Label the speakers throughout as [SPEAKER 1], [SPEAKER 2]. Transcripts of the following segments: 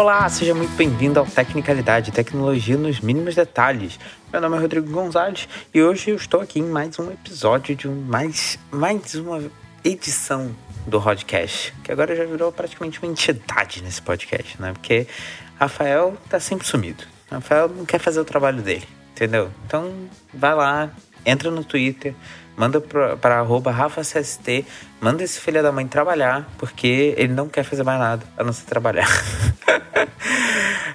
[SPEAKER 1] Olá, seja muito bem-vindo ao Tecnicalidade, tecnologia nos mínimos detalhes. Meu nome é Rodrigo Gonzalez e hoje eu estou aqui em mais um episódio de um, mais, mais uma edição do podcast, que agora já virou praticamente uma entidade nesse podcast, né? Porque Rafael tá sempre sumido. Rafael não quer fazer o trabalho dele, entendeu? Então vai lá, entra no Twitter, manda para arroba RafaCST, manda esse filho da mãe trabalhar, porque ele não quer fazer mais nada a não ser trabalhar.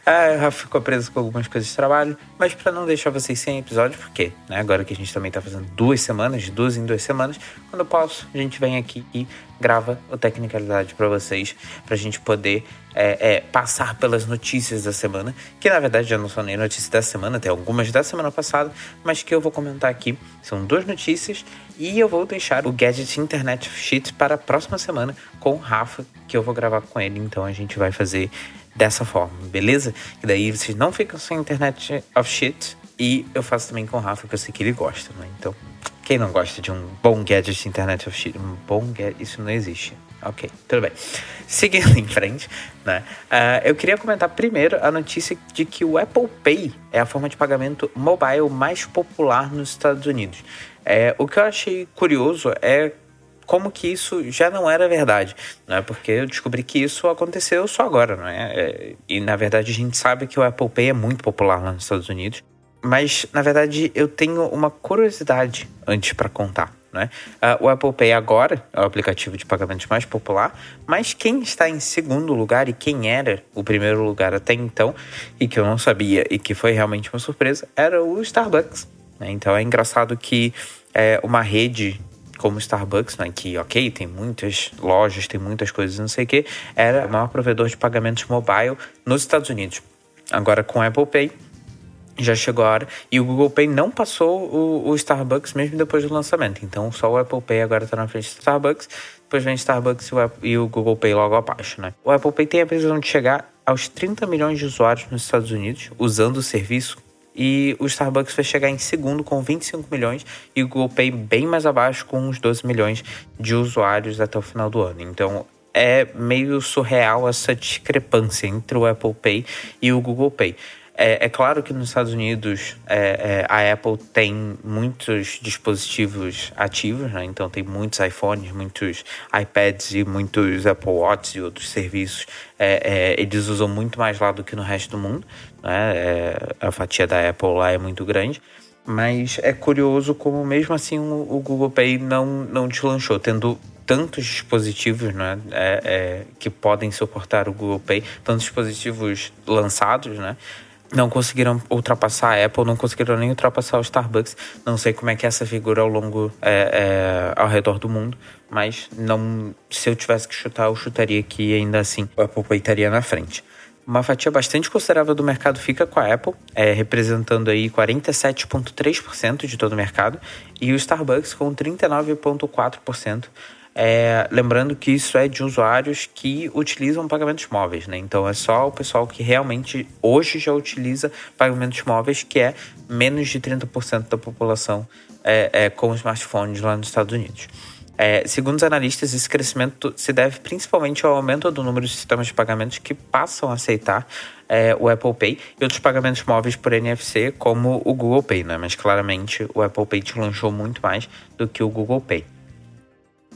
[SPEAKER 1] Ah, Rafa ficou preso com algumas coisas de trabalho, mas para não deixar vocês sem episódio, porque né, agora que a gente também tá fazendo duas semanas, de duas em duas semanas, quando eu posso, a gente vem aqui e grava o Tecnicalidade para vocês, pra gente poder é, é, passar pelas notícias da semana, que na verdade já não são nem notícias da semana, tem algumas da semana passada, mas que eu vou comentar aqui. São duas notícias e eu vou deixar o Gadget Internet Sheet para a próxima semana com o Rafa, que eu vou gravar com ele, então a gente vai fazer dessa forma, beleza? E daí vocês não ficam sem internet of shit. E eu faço também com o Rafa, que eu sei que ele gosta, né? Então, quem não gosta de um bom gadget internet of shit? Um bom gadget, isso não existe. Ok, tudo bem. Seguindo em frente, né? Uh, eu queria comentar primeiro a notícia de que o Apple Pay é a forma de pagamento mobile mais popular nos Estados Unidos. É, o que eu achei curioso é como que isso já não era verdade, né? Porque eu descobri que isso aconteceu só agora, não é? é? E na verdade a gente sabe que o Apple Pay é muito popular lá nos Estados Unidos, mas na verdade eu tenho uma curiosidade antes para contar. Né? Uh, o Apple Pay agora é o aplicativo de pagamentos mais popular, mas quem está em segundo lugar e quem era o primeiro lugar até então, e que eu não sabia e que foi realmente uma surpresa, era o Starbucks. Né? Então é engraçado que é, uma rede como Starbucks, né, que ok, tem muitas lojas, tem muitas coisas, não sei o que, era o maior provedor de pagamentos mobile nos Estados Unidos. Agora com Apple Pay, já chegou a hora. E o Google Pay não passou o, o, Starbucks mesmo depois do lançamento. Então só o Apple Pay agora está na frente do Starbucks. Depois vem Starbucks e o, e o, Google Pay logo abaixo, né? O Apple Pay tem a previsão de chegar aos 30 milhões de usuários nos Estados Unidos usando o serviço e o Starbucks vai chegar em segundo com 25 milhões e o Google Pay bem mais abaixo com uns 12 milhões de usuários até o final do ano. Então é meio surreal essa discrepância entre o Apple Pay e o Google Pay. É, é, claro que nos Estados Unidos é, é, a Apple tem muitos dispositivos ativos, né? então tem muitos iPhones, muitos iPads e muitos Apple Watch e outros serviços. É, é, eles usam muito mais lá do que no resto do mundo. Né? É, a fatia da Apple lá é muito grande. Mas é curioso como mesmo assim o, Google Pay não, não deslanchou, tendo tantos dispositivos né, é, é, que podem suportar o Google Pay, tantos dispositivos lançados, né? Não conseguiram ultrapassar a Apple, não conseguiram nem ultrapassar o Starbucks. Não sei como é que é essa figura ao longo, é, é, ao redor do mundo, mas não, se eu tivesse que chutar, eu chutaria que ainda assim o Apple estaria na frente. Uma fatia bastante considerável do mercado fica com a Apple, é, representando aí 47,3% de todo o mercado, e o Starbucks com 39,4%. É, lembrando que isso é de usuários que utilizam pagamentos móveis, né? Então é só o pessoal que realmente hoje já utiliza pagamentos móveis, que é menos de 30% da população é, é, com smartphones lá nos Estados Unidos. É, segundo os analistas, esse crescimento se deve principalmente ao aumento do número de sistemas de pagamentos que passam a aceitar é, o Apple Pay e outros pagamentos móveis por NFC, como o Google Pay, né? Mas claramente o Apple Pay lançou muito mais do que o Google Pay.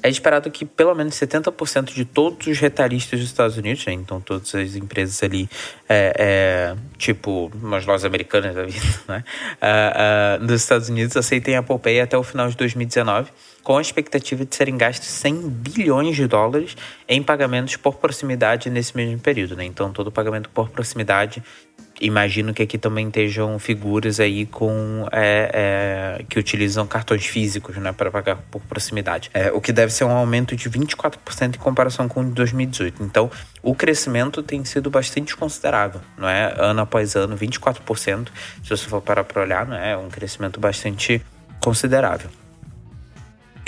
[SPEAKER 1] É esperado que pelo menos 70% de todos os retalhistas dos Estados Unidos, né? então todas as empresas ali, é, é, tipo umas lojas americanas da vida, né? Uh, uh, dos Estados Unidos, aceitem a Apple Pay até o final de 2019, com a expectativa de serem gastos 100 bilhões de dólares em pagamentos por proximidade nesse mesmo período. Né? Então, todo pagamento por proximidade imagino que aqui também estejam figuras aí com é, é, que utilizam cartões físicos né, para pagar por proximidade. É, o que deve ser um aumento de 24% em comparação com 2018. Então, o crescimento tem sido bastante considerável, não é? Ano após ano, 24%. Se você for parar para olhar, não é? é um crescimento bastante considerável.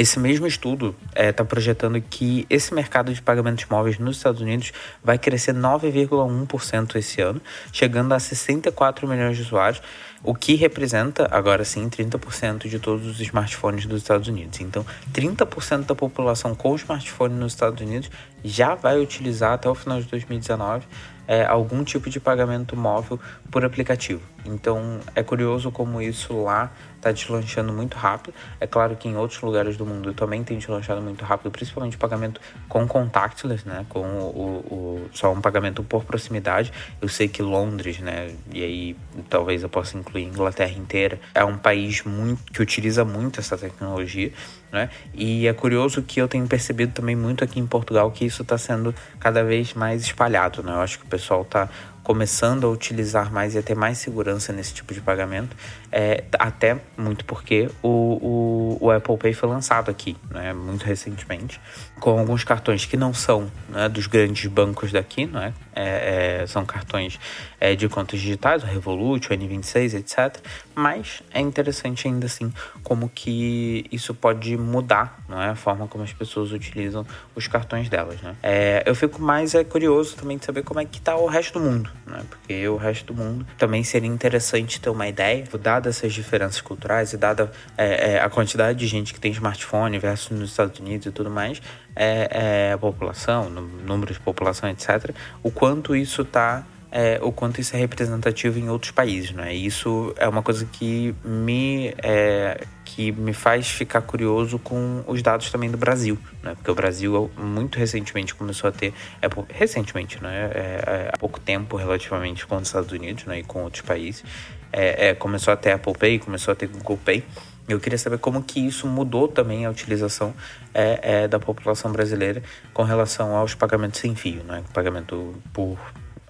[SPEAKER 1] Esse mesmo estudo está é, tá projetando que esse mercado de pagamentos móveis nos Estados Unidos vai crescer 9,1% esse ano, chegando a 64 milhões de usuários, o que representa, agora sim, 30% de todos os smartphones dos Estados Unidos. Então, 30% da população com smartphone nos Estados Unidos já vai utilizar até o final de 2019 é, algum tipo de pagamento móvel por aplicativo. Então é curioso como isso lá está deslanchando muito rápido. É claro que em outros lugares do mundo também tem deslanchado muito rápido, principalmente o pagamento com contactless, né? Com o, o, só um pagamento por proximidade. Eu sei que Londres, né? E aí talvez eu possa incluir Inglaterra inteira, é um país muito que utiliza muito essa tecnologia. Né? E é curioso que eu tenho percebido também muito aqui em Portugal que isso está sendo cada vez mais espalhado. Né? Eu acho que o pessoal está começando a utilizar mais e a ter mais segurança nesse tipo de pagamento, é, até muito porque o, o, o, Apple Pay foi lançado aqui, né, muito recentemente, com alguns cartões que não são né, dos grandes bancos daqui, né, é, é, são cartões é, de contas digitais, o Revolut, o N26, etc. Mas é interessante ainda assim como que isso pode mudar não é? a forma como as pessoas utilizam os cartões delas. Né? É, eu fico mais é, curioso também de saber como é que está o resto do mundo, né? porque o resto do mundo também seria interessante ter uma ideia, dada essas diferenças culturais e dada é, é, a quantidade de gente que tem smartphone versus nos Estados Unidos e tudo mais, é, é, a população, número de população, etc., o quanto isso está é, o quanto isso é representativo em outros países, né? Isso é uma coisa que me é, que me faz ficar curioso com os dados também do Brasil, né? Porque o Brasil muito recentemente começou a ter, é, recentemente, né? É, há pouco tempo relativamente com os Estados Unidos, né? E com outros países, é, é, começou a ter Apple Pay, começou a ter Google Pay. Eu queria saber como que isso mudou também a utilização é, é, da população brasileira com relação aos pagamentos sem fio, né? Pagamento por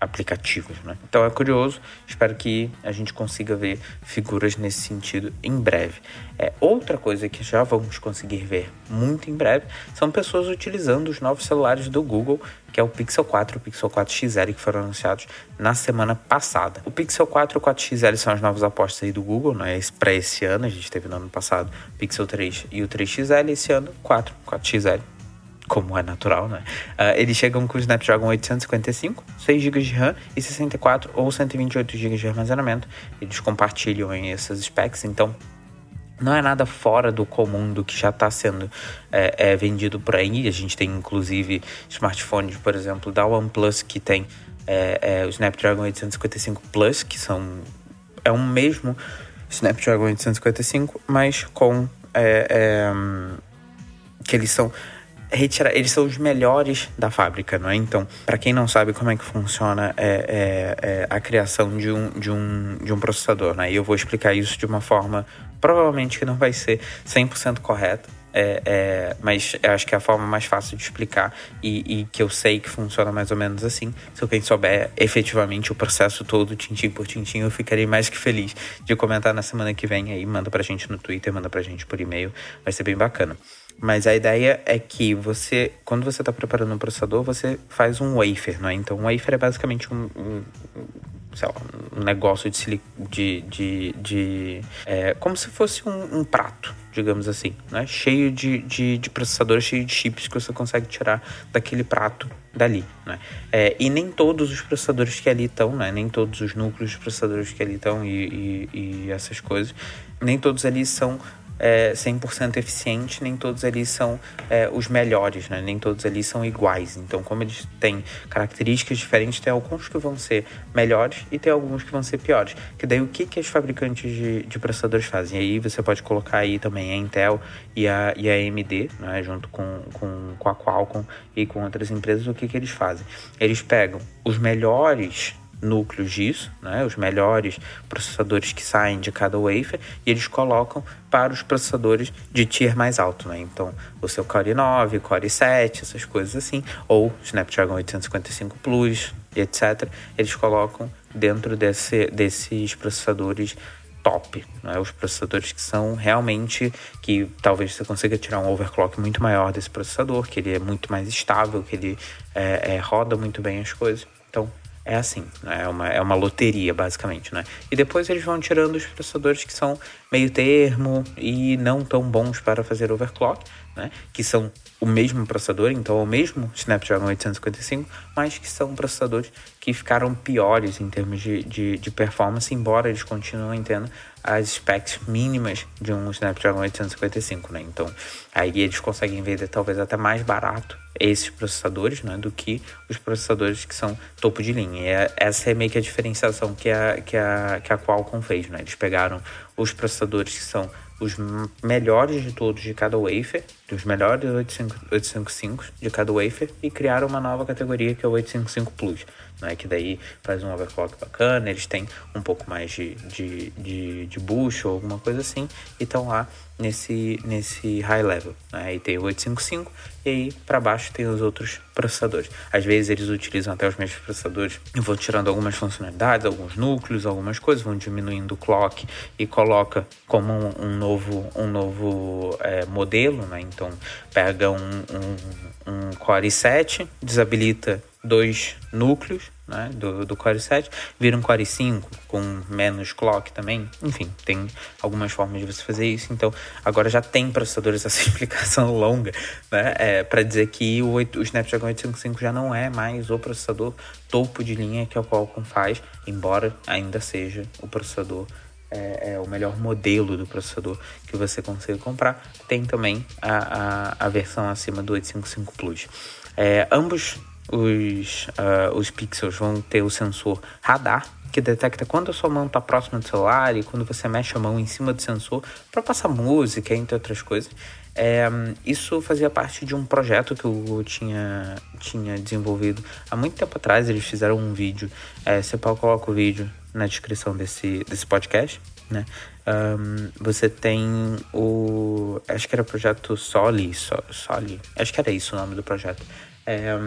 [SPEAKER 1] aplicativos, né? Então é curioso, espero que a gente consiga ver figuras nesse sentido em breve. É, outra coisa que já vamos conseguir ver muito em breve são pessoas utilizando os novos celulares do Google, que é o Pixel 4 e o Pixel 4 XL, que foram anunciados na semana passada. O Pixel 4 e o 4 XL são as novas apostas aí do Google, né? Para esse ano, a gente teve no ano passado o Pixel 3 e o 3 XL, esse ano 4, 4 XL como é natural, né? Uh, eles chegam com o Snapdragon 855, 6 GB de RAM e 64 ou 128 GB de armazenamento. Eles compartilham essas specs, então não é nada fora do comum do que já está sendo é, é, vendido por aí. A gente tem inclusive smartphones, por exemplo, da OnePlus que tem é, é, o Snapdragon 855 Plus, que são é um mesmo Snapdragon 855, mas com é, é, que eles são retirar, eles são os melhores da fábrica, não é? Então, para quem não sabe como é que funciona é, é, é a criação de um, de, um, de um processador, né? E eu vou explicar isso de uma forma provavelmente que não vai ser 100% correta, é, é, mas acho que é a forma mais fácil de explicar e, e, que eu sei que funciona mais ou menos assim. Se alguém souber efetivamente o processo todo, tintim por tintim, eu ficarei mais que feliz de comentar na semana que vem aí. Manda pra gente no Twitter, manda pra gente por e-mail, vai ser bem bacana. Mas a ideia é que você, quando você está preparando um processador, você faz um wafer, não é? Então, um wafer é basicamente um, um, lá, um negócio de, silic... de, de, de é, como se fosse um, um, prato, digamos assim, né? Cheio de, de, de processadores, cheio de chips que você consegue tirar daquele prato dali, né? É, e nem todos os processadores que ali estão, né? Nem todos os núcleos de processadores que ali estão e, e, e essas coisas, nem todos ali são é, 100% eficiente, nem todos eles são é, os melhores, né? nem todos eles são iguais. Então, como eles têm características diferentes, tem alguns que vão ser melhores e tem alguns que vão ser piores. Que daí o que, que os fabricantes de, de processadores fazem? Aí você pode colocar aí também a Intel e a, e a AMD, né? junto com, com, com a Qualcomm e com outras empresas, o que, que eles fazem? Eles pegam os melhores núcleos disso, né, os melhores processadores que saem de cada wafer, e eles colocam para os processadores de tier mais alto, né? Então, o seu Core 9, Core 7, essas coisas assim, ou Snapdragon 855 Plus, etc. Eles colocam dentro desse, desses processadores top, né? os processadores que são realmente que talvez você consiga tirar um overclock muito maior desse processador, que ele é muito mais estável, que ele é, é, roda muito bem as coisas. Então é assim, né? é, uma, é uma loteria, basicamente, né? E depois eles vão tirando os processadores que são meio termo e não tão bons para fazer overclock, né? Que são o mesmo processador, então é o mesmo Snapdragon 855, mas que são processadores que ficaram piores em termos de, de, de performance, embora eles continuem tendo as specs mínimas de um Snapdragon 855, né? Então, aí eles conseguem vender talvez até mais barato esses processadores, né, do que os processadores que são topo de linha. E é, essa é meio que a diferenciação que a, que a, que a Qualcomm fez, né? Eles pegaram os processadores que são os melhores de todos de cada wafer, os melhores 855 de cada wafer e criaram uma nova categoria que é o 855 Plus, né? que daí faz um overclock bacana, eles têm um pouco mais de, de, de, de boost ou alguma coisa assim e estão lá nesse, nesse high level. Né? Aí tem o 855 e aí para baixo tem os outros processadores. Às vezes eles utilizam até os mesmos processadores e vão tirando algumas funcionalidades, alguns núcleos, algumas coisas, vão diminuindo o clock e coloca como um, um novo, um novo é, modelo, né? Então pega um, um, um Core i7, desabilita dois núcleos né, do, do Core 7, vira um Core 5 com menos clock também. Enfim, tem algumas formas de você fazer isso. Então, agora já tem processadores, essa explicação longa, né, é, para dizer que o, 8, o Snapdragon 855 já não é mais o processador topo de linha que a Qualcomm faz, embora ainda seja o processador é, é, o melhor modelo do processador que você consegue comprar. Tem também a, a, a versão acima do 855 Plus. É, ambos os, uh, os pixels vão ter o sensor radar, que detecta quando a sua mão está próxima do celular e quando você mexe a mão em cima do sensor para passar música, entre outras coisas. É, isso fazia parte de um projeto que eu tinha, tinha desenvolvido há muito tempo atrás. Eles fizeram um vídeo. É, você coloca o vídeo na descrição desse, desse podcast. Né? Um, você tem o. Acho que era o projeto Soli, Soli. Acho que era isso o nome do projeto. É,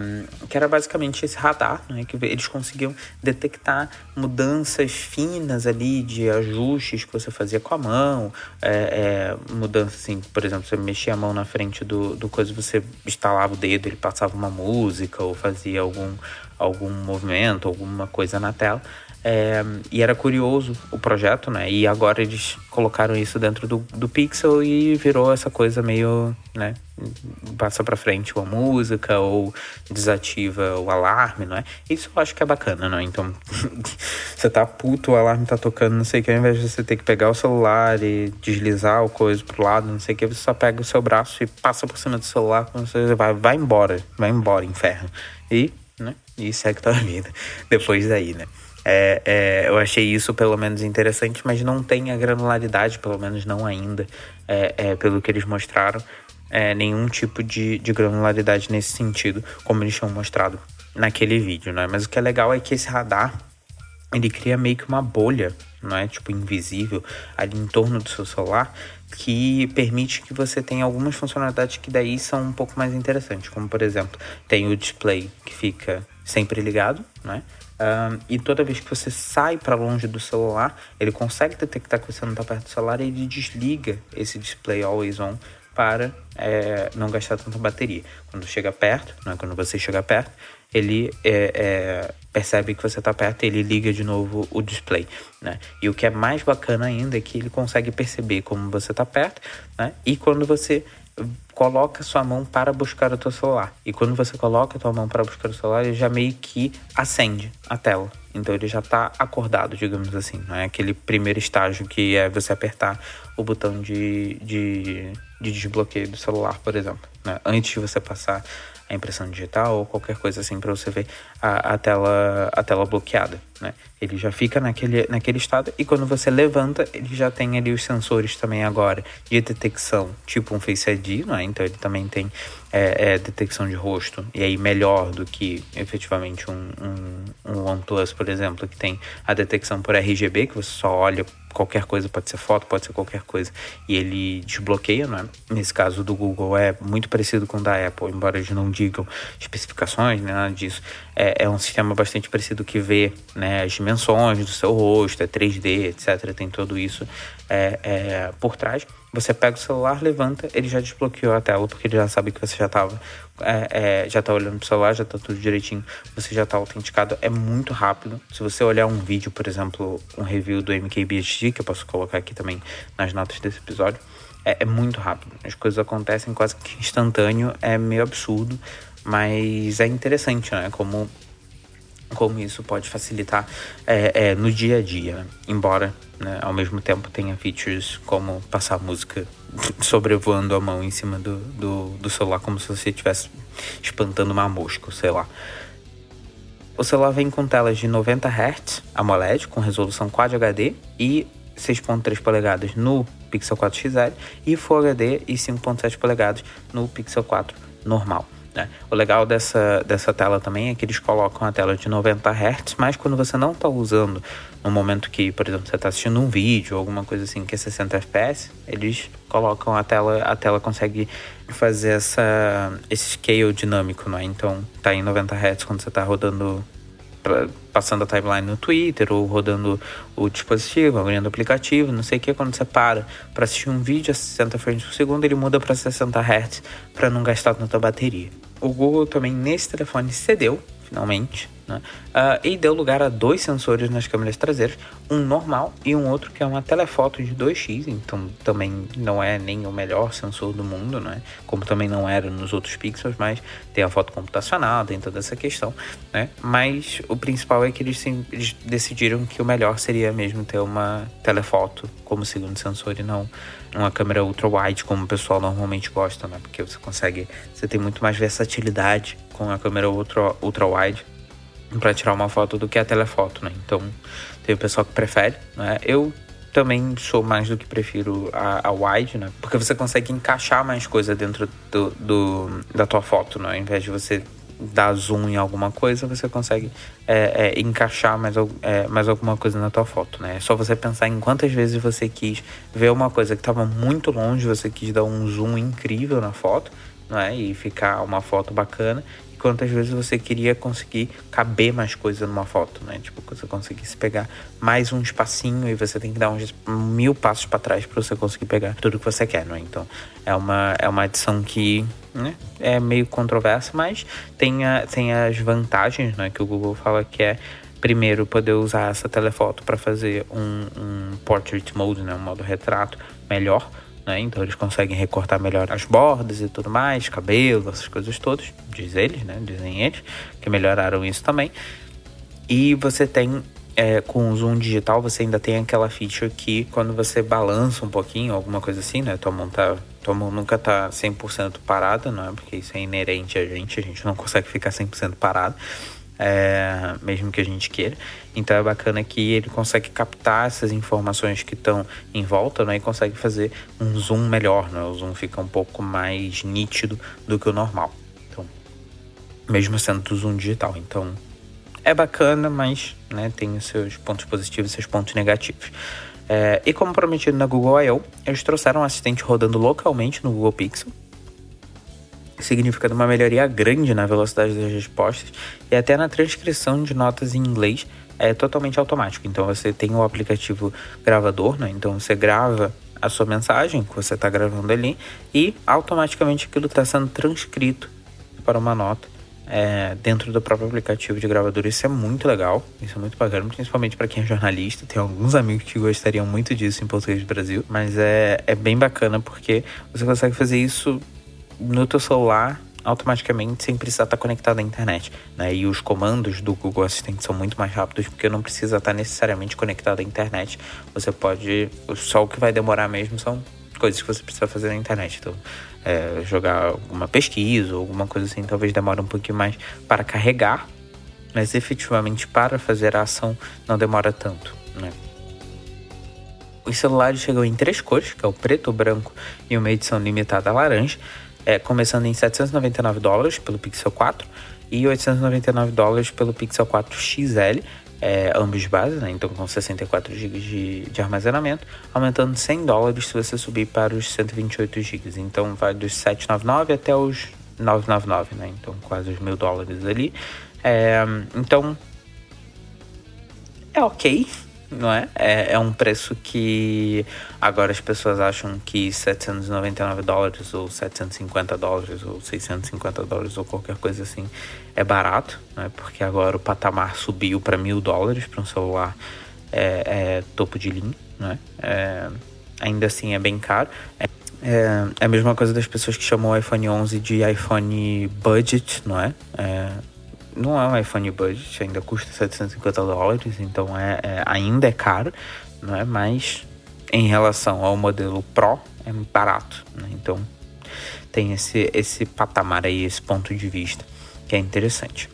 [SPEAKER 1] que era basicamente esse radar, né, que eles conseguiam detectar mudanças finas ali de ajustes que você fazia com a mão, é, é, mudança assim, por exemplo, você mexia a mão na frente do, do coisa, você instalava o dedo, ele passava uma música ou fazia algum, algum movimento, alguma coisa na tela. É, e era curioso o projeto, né? E agora eles colocaram isso dentro do, do Pixel e virou essa coisa meio, né? Passa pra frente uma música ou desativa o alarme, não é? Isso eu acho que é bacana, não é? Então, você tá puto, o alarme tá tocando, não sei o que, ao invés de você ter que pegar o celular e deslizar o coisa pro lado, não sei o que, você só pega o seu braço e passa por cima do celular, você vai, vai embora, vai embora, inferno. E, né? E segue tua vida depois daí, né? É, é, eu achei isso pelo menos interessante, mas não tem a granularidade, pelo menos não ainda, é, é pelo que eles mostraram, é, nenhum tipo de, de granularidade nesse sentido, como eles tinham mostrado naquele vídeo, né? Mas o que é legal é que esse radar ele cria meio que uma bolha, não é? Tipo, invisível ali em torno do seu celular, que permite que você tenha algumas funcionalidades que daí são um pouco mais interessantes, como por exemplo, tem o display que fica sempre ligado, né? Um, e toda vez que você sai para longe do celular, ele consegue detectar que você não está perto do celular e ele desliga esse display always on para é, não gastar tanta bateria. Quando chega perto, né, quando você chega perto, ele é, é, percebe que você está perto e ele liga de novo o display. Né? E o que é mais bacana ainda é que ele consegue perceber como você está perto né? e quando você coloca sua mão para buscar o teu celular. E quando você coloca a tua mão para buscar o celular, ele já meio que acende a tela. Então ele já está acordado, digamos assim. Não é aquele primeiro estágio que é você apertar o botão de, de, de desbloqueio do celular, por exemplo. Né? Antes de você passar a impressão digital ou qualquer coisa assim para você ver a, a, tela, a tela bloqueada. Né? Ele já fica naquele, naquele estado e quando você levanta, ele já tem ali os sensores também agora de detecção, tipo um Face ID, né? então ele também tem é, é, detecção de rosto e aí melhor do que efetivamente um, um, um OnePlus, por exemplo, que tem a detecção por RGB, que você só olha qualquer coisa, pode ser foto, pode ser qualquer coisa, e ele desbloqueia, não é? Nesse caso do Google é muito parecido com o da Apple, embora eles não digam especificações, né, nada disso. É, é um sistema bastante parecido que vê né, as dimensões do seu rosto, é 3D, etc. Tem tudo isso é, é, por trás. Você pega o celular, levanta, ele já desbloqueou a tela, porque ele já sabe que você já estava é, é, já tá olhando pro celular, já tá tudo direitinho, você já tá autenticado, é muito rápido. Se você olhar um vídeo, por exemplo, um review do MKBHD, que eu posso colocar aqui também nas notas desse episódio, é, é muito rápido. As coisas acontecem quase que instantâneo, é meio absurdo, mas é interessante, né? Como como isso pode facilitar é, é, no dia a dia, embora né, ao mesmo tempo tenha features como passar música sobrevoando a mão em cima do, do, do celular, como se você estivesse espantando uma mosca, sei lá. O celular vem com telas de 90 Hz AMOLED com resolução Quad HD e 6.3 polegadas no Pixel 4 XL e Full HD e 5.7 polegadas no Pixel 4 normal. Né? O legal dessa, dessa tela também é que eles colocam a tela de 90 Hz, mas quando você não está usando, no momento que, por exemplo, você está assistindo um vídeo ou alguma coisa assim que é 60 FPS, eles colocam a tela, a tela consegue fazer essa, esse scale dinâmico, né? Então tá em 90 Hz quando você está rodando passando a timeline no Twitter ou rodando o dispositivo, abrindo o aplicativo, não sei o que, quando você para para assistir um vídeo a 60 frames por segundo, ele muda para 60 Hz para não gastar tanta bateria. O Google também nesse telefone cedeu, finalmente, né? Uh, e deu lugar a dois sensores nas câmeras traseiras, um normal e um outro que é uma telefoto de 2x, então também não é nem o melhor sensor do mundo, né? como também não era nos outros pixels, mas tem a foto computacional, tem toda essa questão. Né? Mas o principal é que eles, eles decidiram que o melhor seria mesmo ter uma telefoto como segundo sensor e não uma câmera ultra wide como o pessoal normalmente gosta, né? Porque você consegue, você tem muito mais versatilidade com a câmera ultra ultra wide para tirar uma foto do que a telefoto, né? Então, tem o pessoal que prefere, né? Eu também sou mais do que prefiro a, a wide, né? Porque você consegue encaixar mais coisa dentro do, do, da tua foto, né? Ao invés de você dar zoom em alguma coisa, você consegue é, é, encaixar mais, é, mais alguma coisa na tua foto, né? É só você pensar em quantas vezes você quis ver uma coisa que estava muito longe, você quis dar um zoom incrível na foto, né? E ficar uma foto bacana quantas vezes você queria conseguir caber mais coisa numa foto, né? Tipo, você conseguisse pegar mais um espacinho e você tem que dar uns mil passos para trás para você conseguir pegar tudo que você quer, né? Então, é uma, é uma adição que né, é meio controversa, mas tem, a, tem as vantagens, né? Que o Google fala que é primeiro poder usar essa telefoto para fazer um, um portrait mode, né? Um modo retrato melhor né? Então eles conseguem recortar melhor as bordas e tudo mais, cabelo, essas coisas todas, diz eles, né? Dizem eles, que melhoraram isso também. E você tem é, com o zoom digital você ainda tem aquela feature que quando você balança um pouquinho, alguma coisa assim, né? Tua mão, tá, tua mão nunca tá 100% parada, não é? Porque isso é inerente a gente, a gente não consegue ficar 100% parado é, mesmo que a gente queira. Então é bacana que ele consegue captar essas informações que estão em volta né, e consegue fazer um zoom melhor. Né? O zoom fica um pouco mais nítido do que o normal. Então, mesmo sendo do zoom digital. Então é bacana, mas né, tem os seus pontos positivos e seus pontos negativos. É, e como prometido na Google I.O., eles trouxeram um assistente rodando localmente no Google Pixel significando uma melhoria grande na velocidade das respostas e até na transcrição de notas em inglês é totalmente automático. Então você tem o aplicativo gravador, né? Então você grava a sua mensagem que você está gravando ali e automaticamente aquilo está sendo transcrito para uma nota é, dentro do próprio aplicativo de gravador. Isso é muito legal, isso é muito bacana, principalmente para quem é jornalista. Tem alguns amigos que gostariam muito disso em português do Brasil, mas é, é bem bacana porque você consegue fazer isso no teu celular automaticamente sem precisar estar conectado à internet. Né? E os comandos do Google Assistente são muito mais rápidos porque não precisa estar necessariamente conectado à internet. Você pode. Só o que vai demorar mesmo são coisas que você precisa fazer na internet. Então, é, jogar alguma pesquisa ou alguma coisa assim, talvez demore um pouquinho mais para carregar, mas efetivamente para fazer a ação não demora tanto. Né? Os celulares chegam em três cores, que é o preto, o branco e uma edição limitada laranja é, começando em 799 dólares pelo Pixel 4 e 899 dólares pelo Pixel 4 XL, é, ambos de base, né? então com 64 GB de, de armazenamento, aumentando 100 dólares se você subir para os 128 GB. Então vai dos 799 até os 999, né? então quase os mil dólares ali. É, então é ok, não é? é? É um preço que agora as pessoas acham que 799 dólares ou 750 dólares ou 650 dólares ou qualquer coisa assim é barato, né? Porque agora o patamar subiu para mil dólares para um celular é, é, topo de linha, né? É, ainda assim é bem caro. É, é, é, a mesma coisa das pessoas que chamam o iPhone 11 de iPhone budget, não é? Não é um iPhone budget, ainda custa 750 dólares, então é, é ainda é caro, não é? Mas em relação ao modelo Pro é barato, né? Então tem esse, esse patamar aí, esse ponto de vista que é interessante.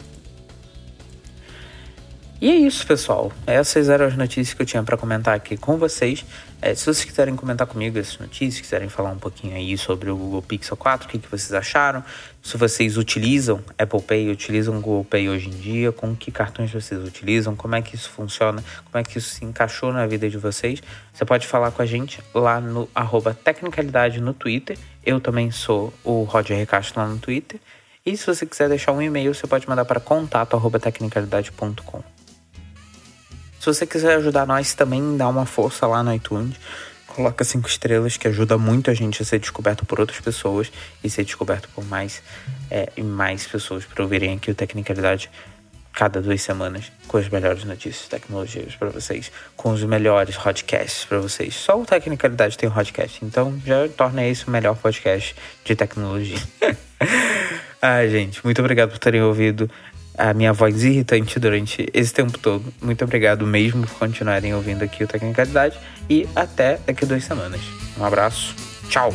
[SPEAKER 1] E é isso, pessoal. Essas eram as notícias que eu tinha para comentar aqui com vocês. É, se vocês quiserem comentar comigo essas notícias, quiserem falar um pouquinho aí sobre o Google Pixel 4, o que, que vocês acharam, se vocês utilizam Apple Pay, utilizam Google Pay hoje em dia, com que cartões vocês utilizam, como é que isso funciona, como é que isso se encaixou na vida de vocês, você pode falar com a gente lá no arroba Tecnicalidade no Twitter. Eu também sou o Roger Recastro lá no Twitter. E se você quiser deixar um e-mail, você pode mandar para contato@tecnicalidade.com. Se você quiser ajudar nós também, dá uma força lá no iTunes. Coloca cinco estrelas, que ajuda muito a gente a ser descoberto por outras pessoas e ser descoberto por mais é, e mais pessoas para ouvirem aqui o Tecnicalidade cada duas semanas com as melhores notícias tecnologias para vocês, com os melhores podcasts para vocês. Só o Tecnicalidade tem um podcast, então já torna esse o melhor podcast de tecnologia. Ai, gente, muito obrigado por terem ouvido a minha voz irritante durante esse tempo todo. Muito obrigado mesmo por continuarem ouvindo aqui o Tecnicalidade e até daqui duas semanas. Um abraço, tchau!